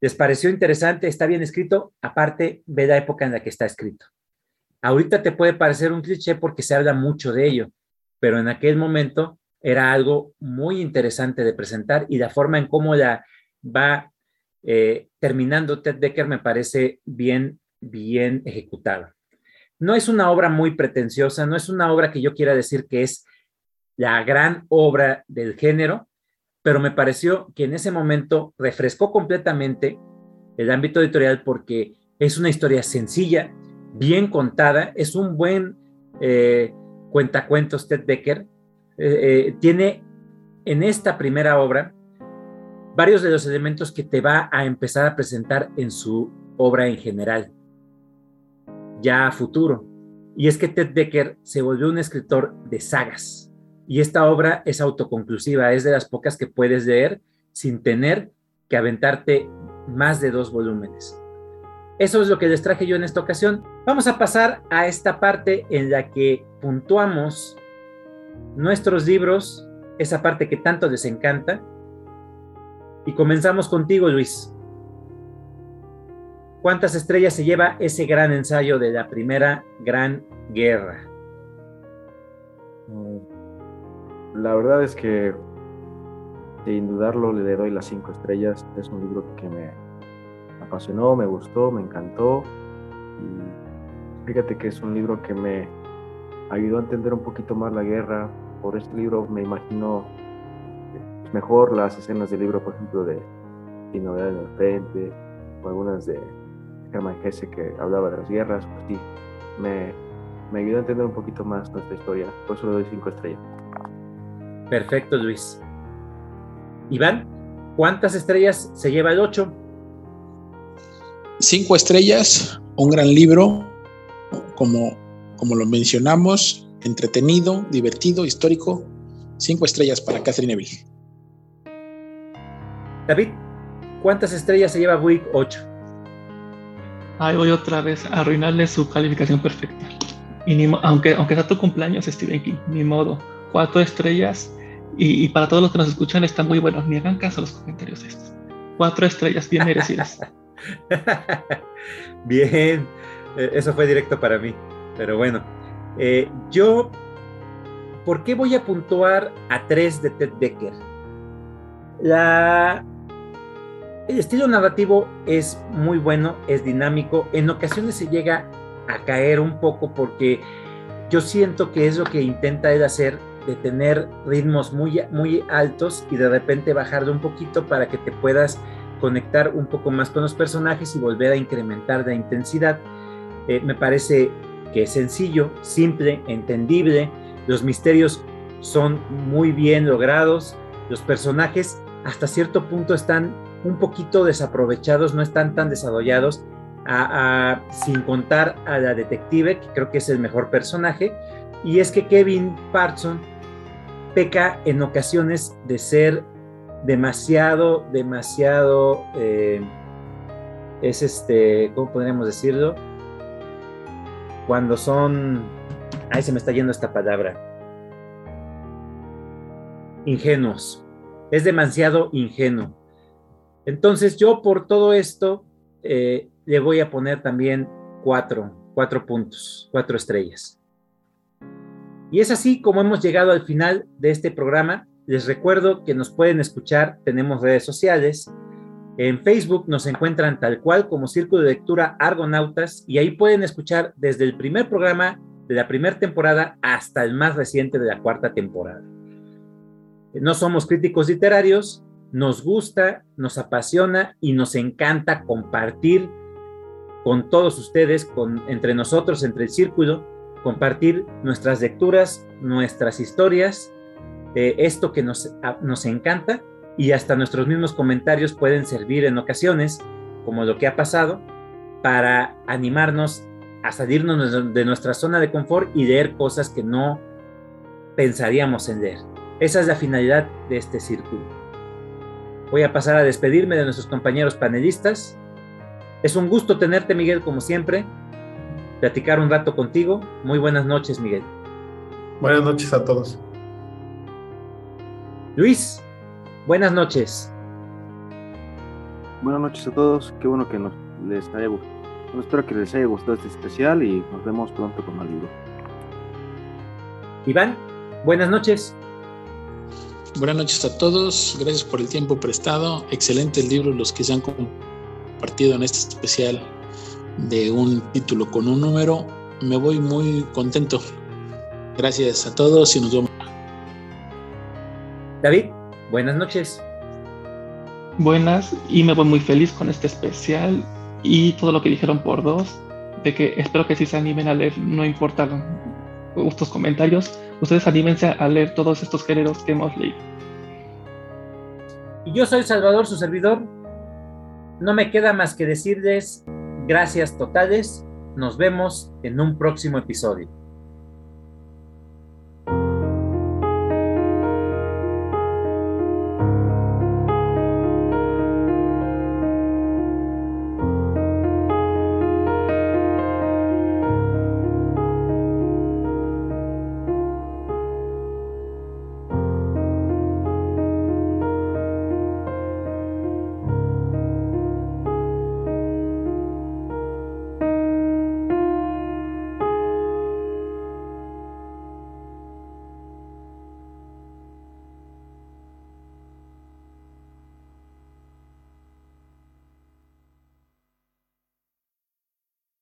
les pareció interesante, está bien escrito, aparte ve la época en la que está escrito. Ahorita te puede parecer un cliché porque se habla mucho de ello, pero en aquel momento era algo muy interesante de presentar y la forma en cómo la va eh, terminando Ted Decker me parece bien, bien ejecutada. No es una obra muy pretenciosa, no es una obra que yo quiera decir que es la gran obra del género, pero me pareció que en ese momento refrescó completamente el ámbito editorial porque es una historia sencilla, bien contada, es un buen eh, cuentacuentos Ted Decker. Eh, eh, tiene en esta primera obra varios de los elementos que te va a empezar a presentar en su obra en general, ya a futuro. Y es que Ted Decker se volvió un escritor de sagas. Y esta obra es autoconclusiva, es de las pocas que puedes leer sin tener que aventarte más de dos volúmenes. Eso es lo que les traje yo en esta ocasión. Vamos a pasar a esta parte en la que puntuamos nuestros libros, esa parte que tanto les encanta. Y comenzamos contigo, Luis. ¿Cuántas estrellas se lleva ese gran ensayo de la Primera Gran Guerra? La verdad es que sin dudarlo le doy las cinco estrellas. Es un libro que me apasionó, me gustó, me encantó. Y fíjate que es un libro que me ayudó a entender un poquito más la guerra. Por este libro me imagino mejor las escenas del libro, por ejemplo, de Sin en el frente, o algunas de Hermann Hesse que hablaba de las guerras. Pues sí, me, me ayudó a entender un poquito más nuestra historia. Por eso le doy cinco estrellas. Perfecto, Luis. Iván, ¿cuántas estrellas se lleva el 8? Cinco estrellas, un gran libro, como, como lo mencionamos, entretenido, divertido, histórico. Cinco estrellas para Catherine Neville. David, ¿cuántas estrellas se lleva Buick 8? Ahí voy otra vez a arruinarle su calificación perfecta. Y aunque, aunque sea tu cumpleaños, Stephen King, ni modo. Cuatro estrellas y, para todos los que nos escuchan, están muy buenos. Ni hagan caso a los comentarios estos. Cuatro estrellas bien merecidas. bien, eh, eso fue directo para mí. Pero bueno, eh, yo, ¿por qué voy a puntuar a tres de Ted Decker? La, el estilo narrativo es muy bueno, es dinámico. En ocasiones se llega a caer un poco porque yo siento que es lo que intenta él hacer de tener ritmos muy, muy altos y de repente bajarle un poquito para que te puedas conectar un poco más con los personajes y volver a incrementar la intensidad. Eh, me parece que es sencillo, simple, entendible. Los misterios son muy bien logrados. Los personajes hasta cierto punto están un poquito desaprovechados, no están tan desarrollados, sin contar a la detective, que creo que es el mejor personaje. Y es que Kevin Parson peca en ocasiones de ser demasiado, demasiado, eh, es este, ¿cómo podríamos decirlo? Cuando son, ay, se me está yendo esta palabra. ingenuos. Es demasiado ingenuo. Entonces yo por todo esto eh, le voy a poner también cuatro, cuatro puntos, cuatro estrellas. Y es así como hemos llegado al final de este programa. Les recuerdo que nos pueden escuchar, tenemos redes sociales. En Facebook nos encuentran tal cual como Círculo de Lectura Argonautas y ahí pueden escuchar desde el primer programa de la primera temporada hasta el más reciente de la cuarta temporada. No somos críticos literarios, nos gusta, nos apasiona y nos encanta compartir con todos ustedes, con, entre nosotros, entre el círculo, compartir nuestras lecturas, nuestras historias, eh, esto que nos, nos encanta y hasta nuestros mismos comentarios pueden servir en ocasiones, como lo que ha pasado, para animarnos a salirnos de nuestra zona de confort y leer cosas que no pensaríamos en leer. Esa es la finalidad de este círculo. Voy a pasar a despedirme de nuestros compañeros panelistas. Es un gusto tenerte, Miguel, como siempre. Platicar un rato contigo. Muy buenas noches, Miguel. Buenas noches a todos. Luis, buenas noches. Buenas noches a todos. Qué bueno que nos, les haya gustado espero que les haya gustado este especial y nos vemos pronto con el libro. Iván, buenas noches. Buenas noches a todos, gracias por el tiempo prestado. Excelentes libros los que se han compartido en este especial de un título con un número. Me voy muy contento. Gracias a todos y nos vemos. David, buenas noches. Buenas y me voy muy feliz con este especial y todo lo que dijeron por dos, de que espero que si se animen a leer, no importa estos comentarios, ustedes anímense a leer todos estos géneros que hemos leído. Y yo soy Salvador, su servidor. No me queda más que decirles gracias totales. Nos vemos en un próximo episodio.